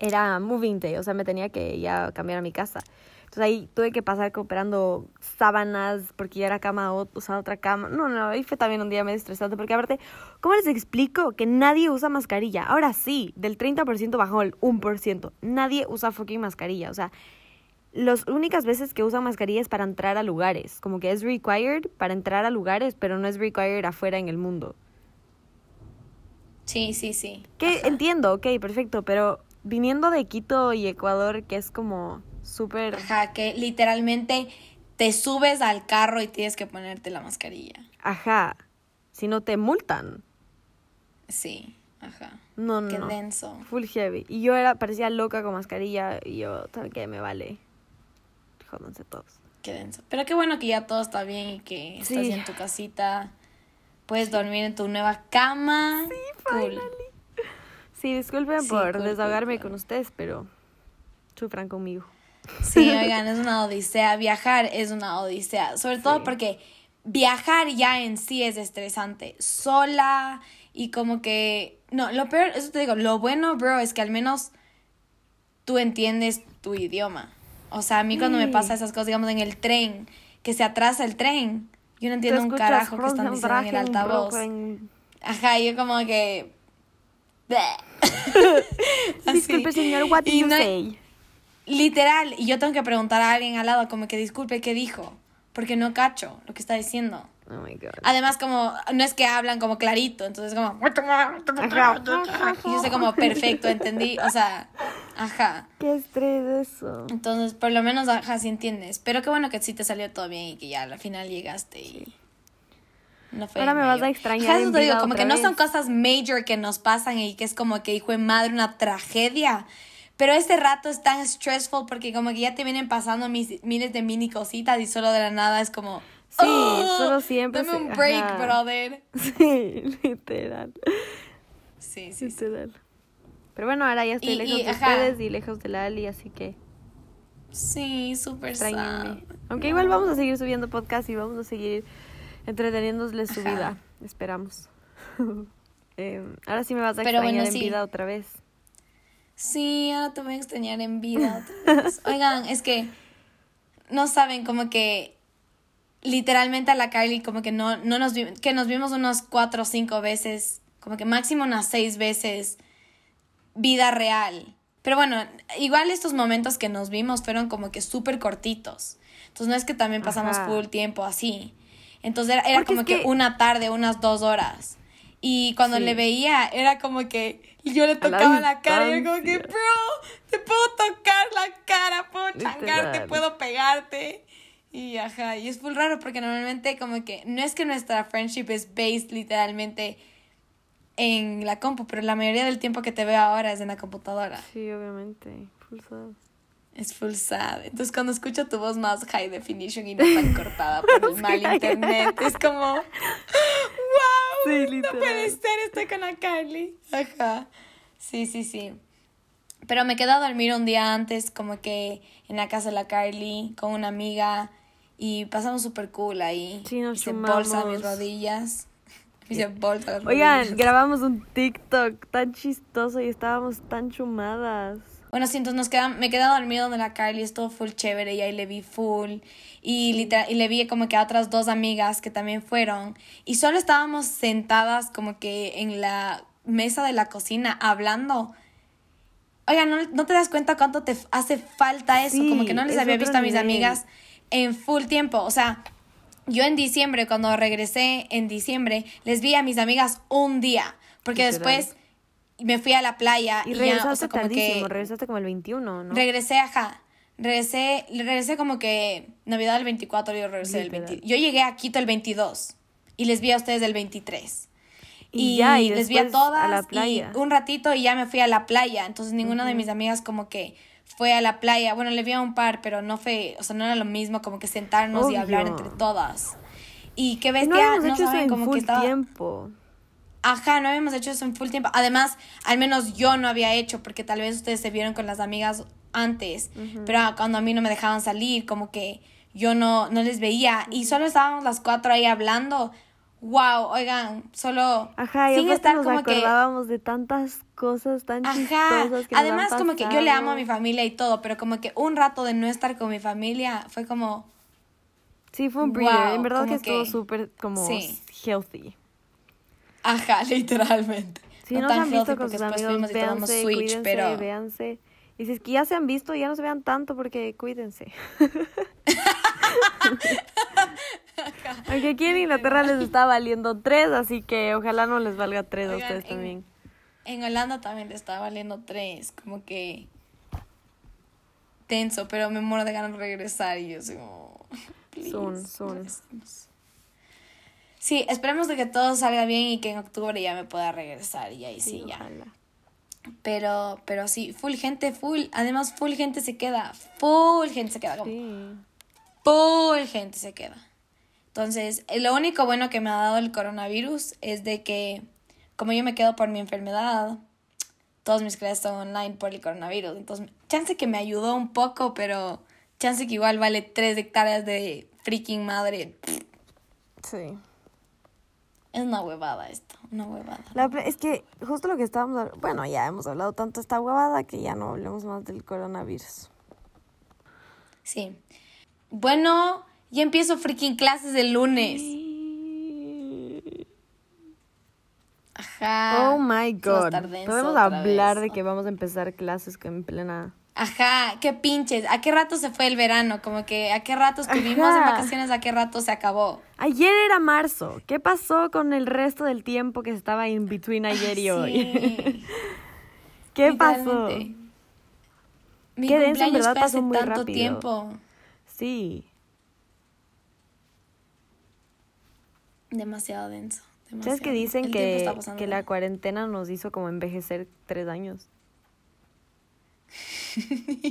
era moving day, o sea, me tenía que ya cambiar a mi casa. Entonces ahí tuve que pasar comprando sábanas porque ya era cama, sea, otra cama. No, no, ahí fue también un día medio estresante porque aparte, ¿cómo les explico que nadie usa mascarilla? Ahora sí, del 30% bajó el 1%. Nadie usa fucking mascarilla, o sea, las únicas veces que usan mascarilla es para entrar a lugares, como que es required para entrar a lugares, pero no es required afuera en el mundo. Sí, sí, sí. Que entiendo, ok, perfecto, pero viniendo de Quito y Ecuador, que es como súper... Ajá, que literalmente te subes al carro y tienes que ponerte la mascarilla. Ajá, si no te multan. Sí, ajá. No, no. Qué denso. Full heavy. Y yo era, parecía loca con mascarilla y yo, ¿sabes qué? Me vale. Jódanse todos. Qué denso. Pero qué bueno que ya todo está bien y que estás en tu casita. Puedes dormir en tu nueva cama. Sí, finally. Sí, disculpen por desahogarme con ustedes, pero sufran conmigo. Sí, oigan, es una odisea. Viajar es una odisea. Sobre todo porque viajar ya en sí es estresante. Sola y como que. No, lo peor, eso te digo, lo bueno, bro, es que al menos tú entiendes tu idioma. O sea, a mí cuando me pasa esas cosas, digamos, en el tren, que se atrasa el tren, yo no entiendo un carajo que están diciendo en el altavoz. Ajá, yo como que disculpe, señor, what do you say? Literal, y yo tengo que preguntar a alguien al lado, como que disculpe, ¿qué dijo? Porque no cacho lo que está diciendo. Oh my God. Además, como, no es que hablan como clarito, entonces como... Y yo sé como, perfecto, entendí, o sea, ajá. Qué estrés eso. Entonces, por lo menos, ajá, sí entiendes. Pero qué bueno que sí te salió todo bien y que ya al final llegaste y... No fue Ahora me vas a extrañar. te digo, como que no son cosas major que nos pasan y que es como que hijo de madre una tragedia. Pero este rato es tan stressful porque como que ya te vienen pasando mis, miles de mini cositas y solo de la nada es como... Sí, oh, solo siempre. Dame un break, brother. Sí, literal. Sí, sí. Literal. Pero bueno, ahora ya estoy lejos de ustedes y lejos de la Ali, así que... Sí, súper Aunque igual vamos a seguir subiendo podcast y vamos a seguir entreteniéndosles su vida, esperamos. Em, ahora sí me vas a extrañar en vida otra vez. Sí, ahora te voy a extrañar en vida otra vez. Oigan, es que no saben como que literalmente a la Kylie como que no, no nos que nos vimos unos cuatro o cinco veces, como que máximo unas seis veces vida real. Pero bueno, igual estos momentos que nos vimos fueron como que súper cortitos. Entonces no es que también pasamos full tiempo así. Entonces era, como que, una tarde, unas dos horas. Y cuando le veía, era como que yo le tocaba la, cara y era como que, bro, te puedo tocar la cara, puedo changarte, puedo pegarte. Y ajá, y es full raro porque normalmente como que no es que nuestra friendship es based literalmente en la compu, pero la mayoría del tiempo que te veo ahora es en la computadora. Sí, obviamente, full es full sad. Entonces cuando escucho tu voz más high definition y no tan cortada por el mal internet, es como, wow, sí, no puede ser, estoy con la Carly. Ajá. Sí, sí, sí. Pero me quedé a dormir un día antes, como que en la casa de la Carly, con una amiga. Y pasamos súper cool ahí. Sí, nos Hice bolsa a mis rodillas. Hice bolsa a las Oigan, grabamos un TikTok tan chistoso y estábamos tan chumadas. Bueno, sí, entonces nos queda, me quedé dormido donde la Carly, estuvo full chévere y ahí le vi full. Y, literal, y le vi como que a otras dos amigas que también fueron. Y solo estábamos sentadas como que en la mesa de la cocina hablando. Oiga, ¿no, no te das cuenta cuánto te hace falta eso? como que no les había visto a mis amigas en full tiempo. O sea, yo en diciembre, cuando regresé en diciembre, les vi a mis amigas un día. Porque después me fui a la playa. Y, regresaste como tardísimo, regresaste como el 21, ¿no? Regresé, ajá. Regresé, regresé como que Navidad el 24, yo regresé el 20. Yo llegué a Quito el 22 y les vi a ustedes el 23. Y, ya, y les vi a todas a la playa. y un ratito y ya me fui a la playa. Entonces ninguna de mis amigas como que fue a la playa. Bueno, le vi a un par, pero no fue, o sea, no era lo mismo como que sentarnos y hablar entre todas. Y qué bestia, no, no saben como que estaba tiempo. Ajá, no habíamos hecho eso en full tiempo. Además, al menos yo no había hecho, porque tal vez ustedes se vieron con las amigas antes, pero cuando a mí no me dejaban salir, como que yo no, no les veía y solo estábamos las cuatro ahí hablando. Wow, oigan, solo Ajá, sin estar nos como acordábamos de tantas cosas tan Ajá. chistosas que Además, como que yo le amo a mi familia y todo, pero como que un rato de no estar con mi familia fue como Sí, fue un breeder. en verdad que estuvo súper como healthy. Ajá, literalmente. Si no, han visto con sus amigos, véanse, Switch, cuídense, pero... véanse. Y si es que ya se han visto, ya no se vean tanto porque cuídense. Aunque aquí en Inglaterra les está valiendo tres, así que ojalá no les valga tres a ustedes también. En Holanda también les está valiendo tres, como que tenso, pero me muero de ganas de regresar y yo soy como... Son, son. Sí, esperemos de que todo salga bien y que en octubre ya me pueda regresar y ahí sí, ya. Pero, pero sí, full gente, full. Además, full gente se queda. Full gente se queda. Como, Full gente se queda. Entonces, lo único bueno que me ha dado el coronavirus es de que, como yo me quedo por mi enfermedad, todos mis clases son online por el coronavirus. Entonces, chance que me ayudó un poco, pero chance que igual vale tres hectáreas de freaking madre. Sí. Es una huevada esto, una huevada. es que justo lo que estábamos, bueno, ya hemos hablado tanto de esta huevada que ya no hablemos más del coronavirus. Sí. Bueno, ya empiezo freaking clases el lunes. Ajá. Oh my god. Podemos hablar de que vamos a empezar clases en plena Ajá, qué pinches. ¿A qué rato se fue el verano? Como que a qué rato estuvimos en vacaciones, a qué rato se acabó. Ayer era marzo. ¿Qué pasó con el resto del tiempo que estaba in between ayer y hoy? ¿Qué pasó? Mi ¿Qué denso, en verdad pasó muy tanto rápido. tiempo. Sí. Demasiado denso. ¿Sabes que dicen que, que la cuarentena nos hizo como envejecer tres años?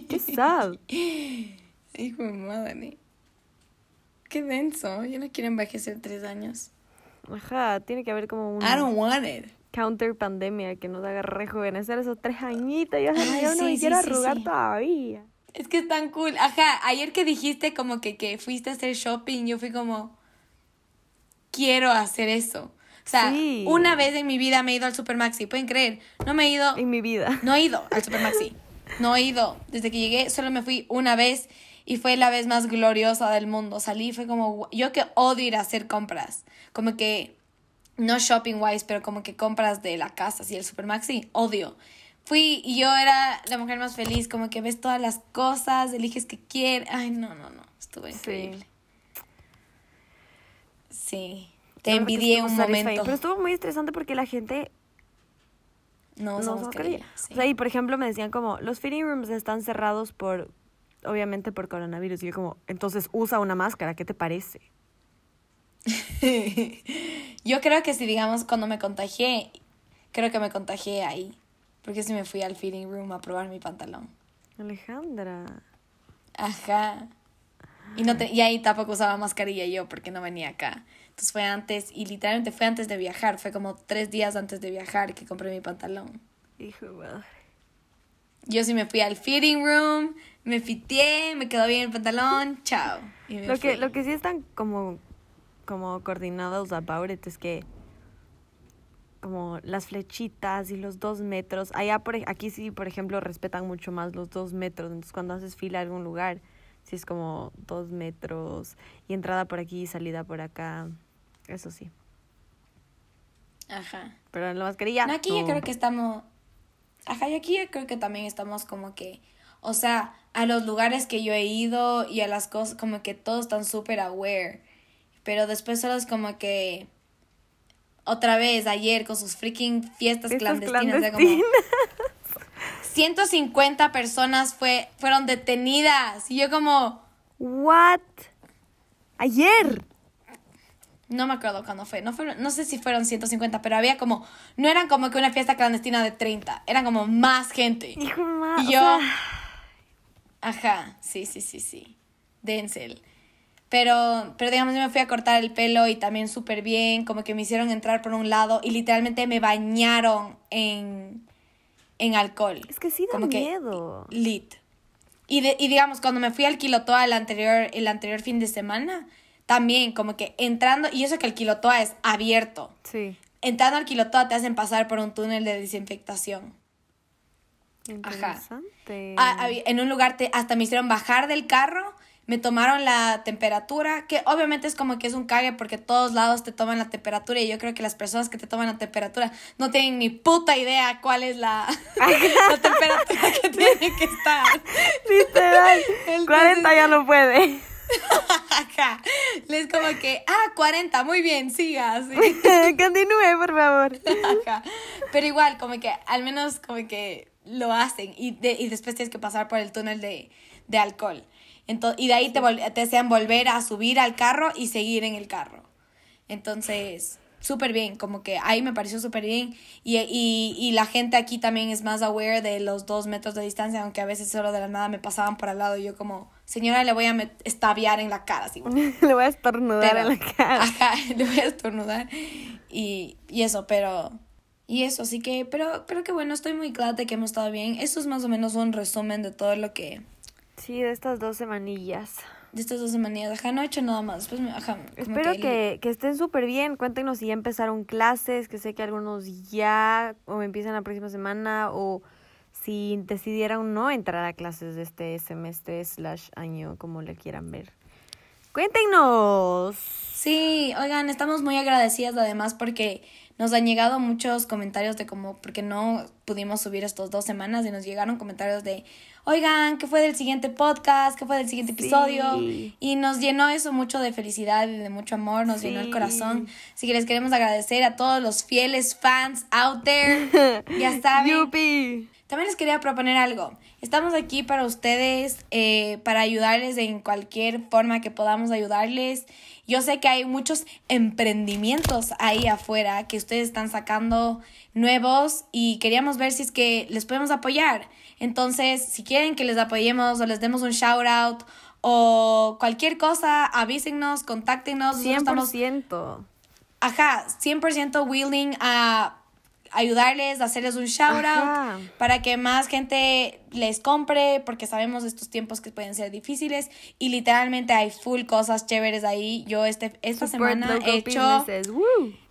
Qué sad. Hijo de madre. Qué denso. Yo no quiero envejecer tres años. Ajá, tiene que haber como un. I don't want it. Counter pandemia que nos haga rejuvenecer esos tres añitos. Yo, yo no quiero arrugar todavía. Es que es tan cool. Ajá, ayer que dijiste como que, que fuiste a hacer shopping, yo fui como. Quiero hacer eso. O sea, una vez en mi vida me he ido al Supermaxi. ¿Pueden creer? No me he ido. En mi vida. No he ido al Supermaxi. No he ido. Desde que llegué solo me fui una vez y fue la vez más gloriosa del mundo. Salí fue como, yo que odio ir a hacer compras. Como que, no shopping wise, pero como que compras de la casa, así el supermaxi, odio. Fui y yo era la mujer más feliz, como que ves todas las cosas, eliges que quieres. Ay, no, no, no, estuvo increíble. Sí. Te envidié un momento. Pero estuvo muy estresante porque la gente no, no O sea, y por ejemplo me decían como, los fitting rooms están cerrados por, obviamente por coronavirus. Y yo como, entonces usa una máscara, ¿qué te parece? yo creo que si digamos cuando me contagié, creo que me contagié ahí. Porque si me fui al fitting room a probar mi pantalón. Alejandra. Ajá. Y, no te, y ahí tampoco usaba mascarilla yo porque no venía acá. Entonces fue antes, y literalmente fue antes de viajar, fue como tres días antes de viajar que compré mi pantalón. Hijo de madre. Yo sí me fui al fitting room, me fiteé, me quedó bien el pantalón, chao. lo, que, lo que sí están como, como coordinados about it es que como las flechitas y los dos metros. Allá por aquí sí, por ejemplo, respetan mucho más los dos metros. Entonces cuando haces fila a algún lugar, sí es como dos metros y entrada por aquí y salida por acá. Eso sí. Ajá. Pero en la mascarilla. No, aquí yo creo que estamos. Ajá, y aquí yo creo que también estamos como que. O sea, a los lugares que yo he ido y a las cosas, como que todos están súper aware. Pero después solo es como que. Otra vez, ayer, con sus freaking fiestas clandestinas. De como, 150 personas fue, fueron detenidas. Y yo como... ¿What? Ayer. No me acuerdo cuándo fue. No, fue, no sé si fueron 150, pero había como... No eran como que una fiesta clandestina de 30. Eran como más gente. Hijo más. Y yo... Ajá, sí, sí, sí, sí. Denzel. Pero, pero digamos, yo me fui a cortar el pelo y también súper bien. Como que me hicieron entrar por un lado y literalmente me bañaron en en alcohol. Es que sí da miedo. lit. Y, de, y digamos, cuando me fui al Quilotoa el anterior, el anterior fin de semana, también como que entrando, y eso que el Quilotoa es abierto. Sí. Entrando al Quilotoa te hacen pasar por un túnel de desinfectación. Ajá. Ah, en un lugar te, hasta me hicieron bajar del carro me tomaron la temperatura, que obviamente es como que es un cague porque todos lados te toman la temperatura y yo creo que las personas que te toman la temperatura no tienen ni puta idea cuál es la, la temperatura que tiene que estar. Literal. 40 ya no puede. Ajá. Es como que, ah, 40, muy bien, siga. Continúe, por favor. Ajá. Pero igual, como que al menos como que lo hacen y, y después tienes que pasar por el túnel de, de alcohol y de ahí te, te desean volver a subir al carro y seguir en el carro. Entonces, súper bien, como que ahí me pareció súper bien. Y, y, y, la gente aquí también es más aware de los dos metros de distancia, aunque a veces solo de la nada me pasaban por al lado y yo como, señora, le voy a estaviar en la cara. Así. le voy a estornudar en la cara. Ajá, le voy a estornudar. Y, y eso, pero... Y eso, así que, pero, pero que bueno, estoy muy glad de que hemos estado bien. Esto es más o menos un resumen de todo lo que Sí, de estas dos semanillas. De estas dos semanillas. Ajá, no he hecho nada más. Pues, ajá, Espero que, que, estén súper bien. Cuéntenos si ya empezaron clases, que sé que algunos ya o empiezan la próxima semana o si decidieron no entrar a clases de este semestre slash año, como le quieran ver. Cuéntenos. Sí, oigan, estamos muy agradecidas además porque nos han llegado muchos comentarios de como, porque no pudimos subir estos dos semanas y nos llegaron comentarios de, oigan, ¿qué fue del siguiente podcast? ¿Qué fue del siguiente episodio? Y nos llenó eso mucho de felicidad y de mucho amor, nos llenó el corazón. Así que les queremos agradecer a todos los fieles fans out there. ya saben. Yupi. También les quería proponer algo. Estamos aquí para ustedes, eh, para ayudarles en cualquier forma que podamos ayudarles. Yo sé que hay muchos emprendimientos ahí afuera que ustedes están sacando nuevos y queríamos ver si es que les podemos apoyar. Entonces, si quieren que les apoyemos o les demos un shout out o cualquier cosa, avísenos, contáctenos. 100%. ajá, 100% willing a ayudarles, hacerles un shout out para que más gente les compre, porque sabemos estos tiempos que pueden ser difíciles y literalmente hay full cosas chéveres ahí. Yo este esta semana he hecho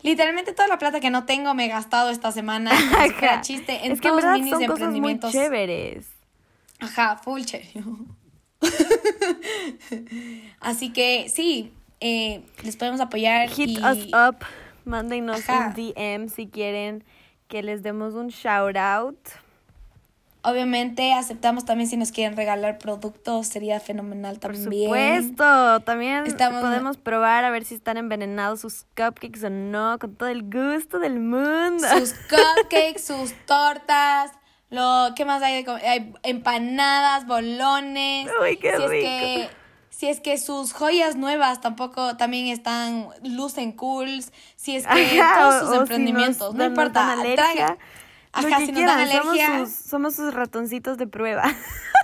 literalmente toda la plata que no tengo me he gastado esta semana. es chiste en todos minis emprendimientos. chéveres. Ajá, full chévere. Así que sí, eh, les podemos apoyar. Hit us up, mándenos un DM si quieren que les demos un shout out. Obviamente aceptamos también si nos quieren regalar productos, sería fenomenal también. Por supuesto, también podemos probar a ver si están envenenados sus cupcakes o no, con todo el gusto del mundo. Sus cupcakes, sus tortas, lo ¿qué más hay? Hay empanadas, bolones. Uy, qué si rico. Es que si es que sus joyas nuevas tampoco también están lucen cools, si es que todos sus emprendimientos, no importa, alergia, ajá, si nos dan alergia, somos sus, ratoncitos de prueba.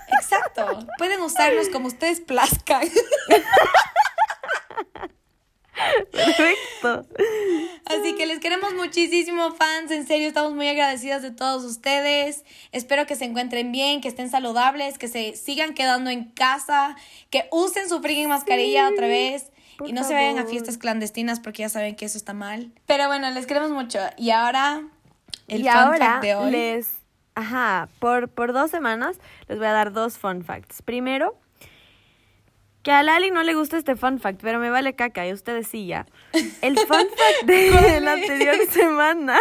Exacto, pueden usarlos como ustedes plazcan. Perfecto. Así que les queremos muchísimo, fans. En serio, estamos muy agradecidas de todos ustedes. Espero que se encuentren bien, que estén saludables, que se sigan quedando en casa, que usen su freaking mascarilla otra vez. y no se vayan a fiestas clandestinas porque ya saben que eso está mal. Pero bueno, les queremos mucho. Y ahora, el y fun fact de hoy. Les, ajá, por, por dos semanas les voy a dar dos fun facts. Primero, que a Lali no le gusta este fun fact, pero me vale caca y ustedes sí ya. El fun fact de la anterior semana.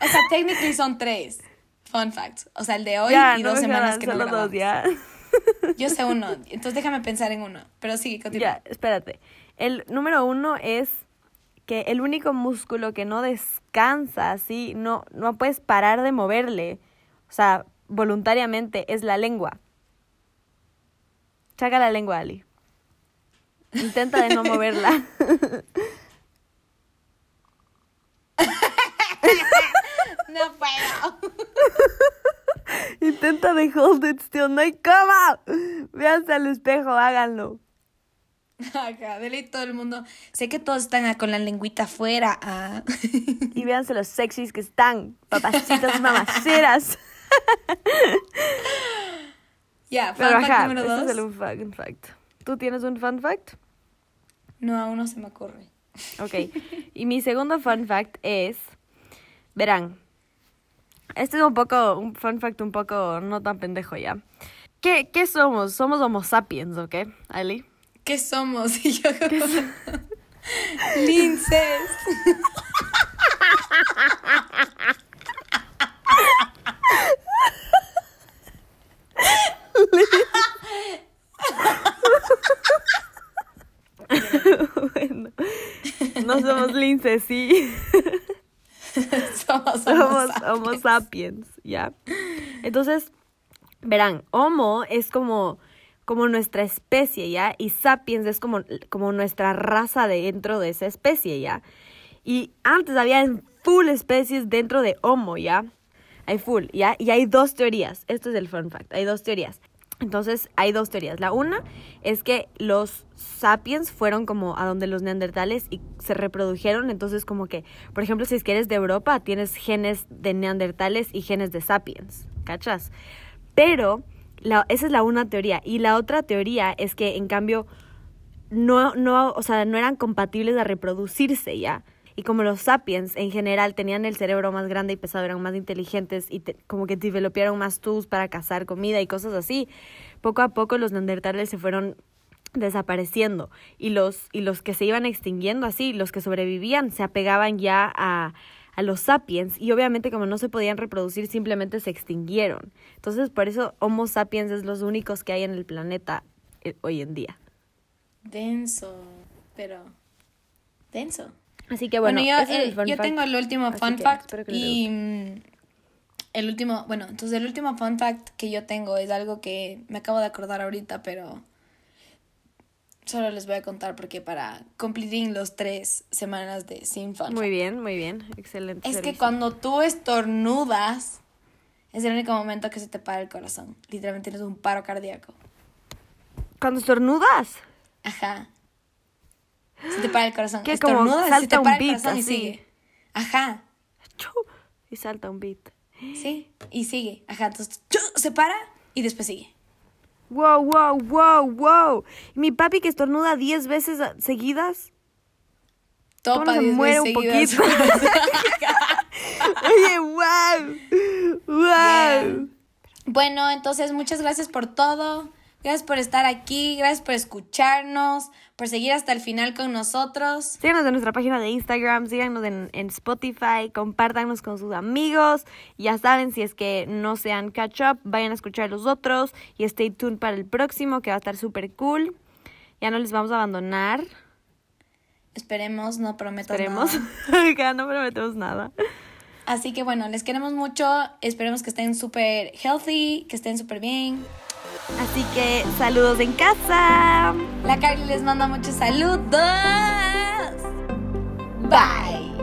o sea, técnicamente son tres fun facts. O sea, el de hoy y dos semanas que no grabamos. Dos, ya. Yo sé uno, entonces déjame pensar en uno. Pero sí, continúa. Ya, espérate. El número uno es que el único músculo que no descansa así, no, no puedes parar de moverle, o sea, voluntariamente, es la lengua. Saca la lengua, Ali. Intenta de no moverla. no puedo. Intenta de hold it still. No hay cama. Véanse al espejo, háganlo. Acá, dele todo el mundo. Sé que todos están con la lengüita afuera. Ah. y véanse los sexys que están. Papacitas mamaceras. Ya, fun fact número dos. es el fun fact. ¿Tú tienes un fun fact? No, aún no se me ocurre. Ok. y mi segundo fun fact es, verán, este es un poco, un fun fact un poco no tan pendejo ya. ¿Qué, qué somos? Somos homo sapiens, ¿ok, Ali? ¿Qué somos? Y yo Linces. bueno, no somos linces, sí. somos, homo, sapiens. ¿ya? Entonces, verán, Homo es como, como nuestra especie, ¿ya? Y sapiens es como, como nuestra raza dentro de esa especie, ¿ya? Y antes había full especies dentro de Homo, ¿ya? Hay full, ¿ya? Y hay dos teorías. Esto es el fun fact. Hay dos teorías. Entonces hay dos teorías. La una es que los sapiens fueron como a donde los neandertales y se reprodujeron. Entonces como que, por ejemplo, si es que eres de Europa, tienes genes de neandertales y genes de sapiens. ¿Cachas? Pero esa es la una teoría. Y la otra teoría es que en cambio no, no, o sea, no eran compatibles a reproducirse ya. Y como los sapiens en general tenían el cerebro más grande y pesado, eran más inteligentes y como que developieron más tools para cazar comida y cosas así, poco a poco los neandertales se fueron desapareciendo y los, y los que se iban extinguiendo así, los que sobrevivían, se apegaban ya a, a los sapiens y obviamente como no se podían reproducir simplemente se extinguieron. Entonces por eso Homo sapiens es los únicos que hay en el planeta eh, hoy en día. Denso, pero denso. Así que bueno, yo, eh, yo tengo el último fun fact y mm, el último, bueno, entonces el último fun fact que yo tengo es algo que me acabo de acordar ahorita, pero solo les voy a contar porque para cumplir los tres semanas de sin fun Muy bien, muy bien, excelente. Es que cuando tú estornudas es el único momento que se te para el corazón. Literalmente tienes un paro cardíaco. ¿Cuando estornudas? Ajá. Se te para el corazón. ¿Qué? Como salta te para un beat, así. y sigue. Ajá. Y salta un beat. Sí, y sigue. Ajá, entonces se para y después sigue. Wow, wow, wow, wow. Mi papi que estornuda 10 veces seguidas. Topa se muere un poquito. Oye, wow. Wow. Bueno, entonces muchas gracias por todo. Gracias por estar aquí, gracias por escucharnos, por seguir hasta el final con nosotros. Síganos en nuestra página de Instagram, síganos en, Spotify, compártanos con sus amigos. Ya saben, si es que no sean catch up, vayan a escuchar los otros y stay tuned para el próximo que va a estar súper cool. Ya no les vamos a abandonar. Esperemos, no prometo Esperemos. nada. no prometemos nada. Así que bueno, les queremos mucho. Esperemos que estén súper healthy, que estén súper bien. Así que saludos en casa. La Carly les manda muchos saludos. Bye.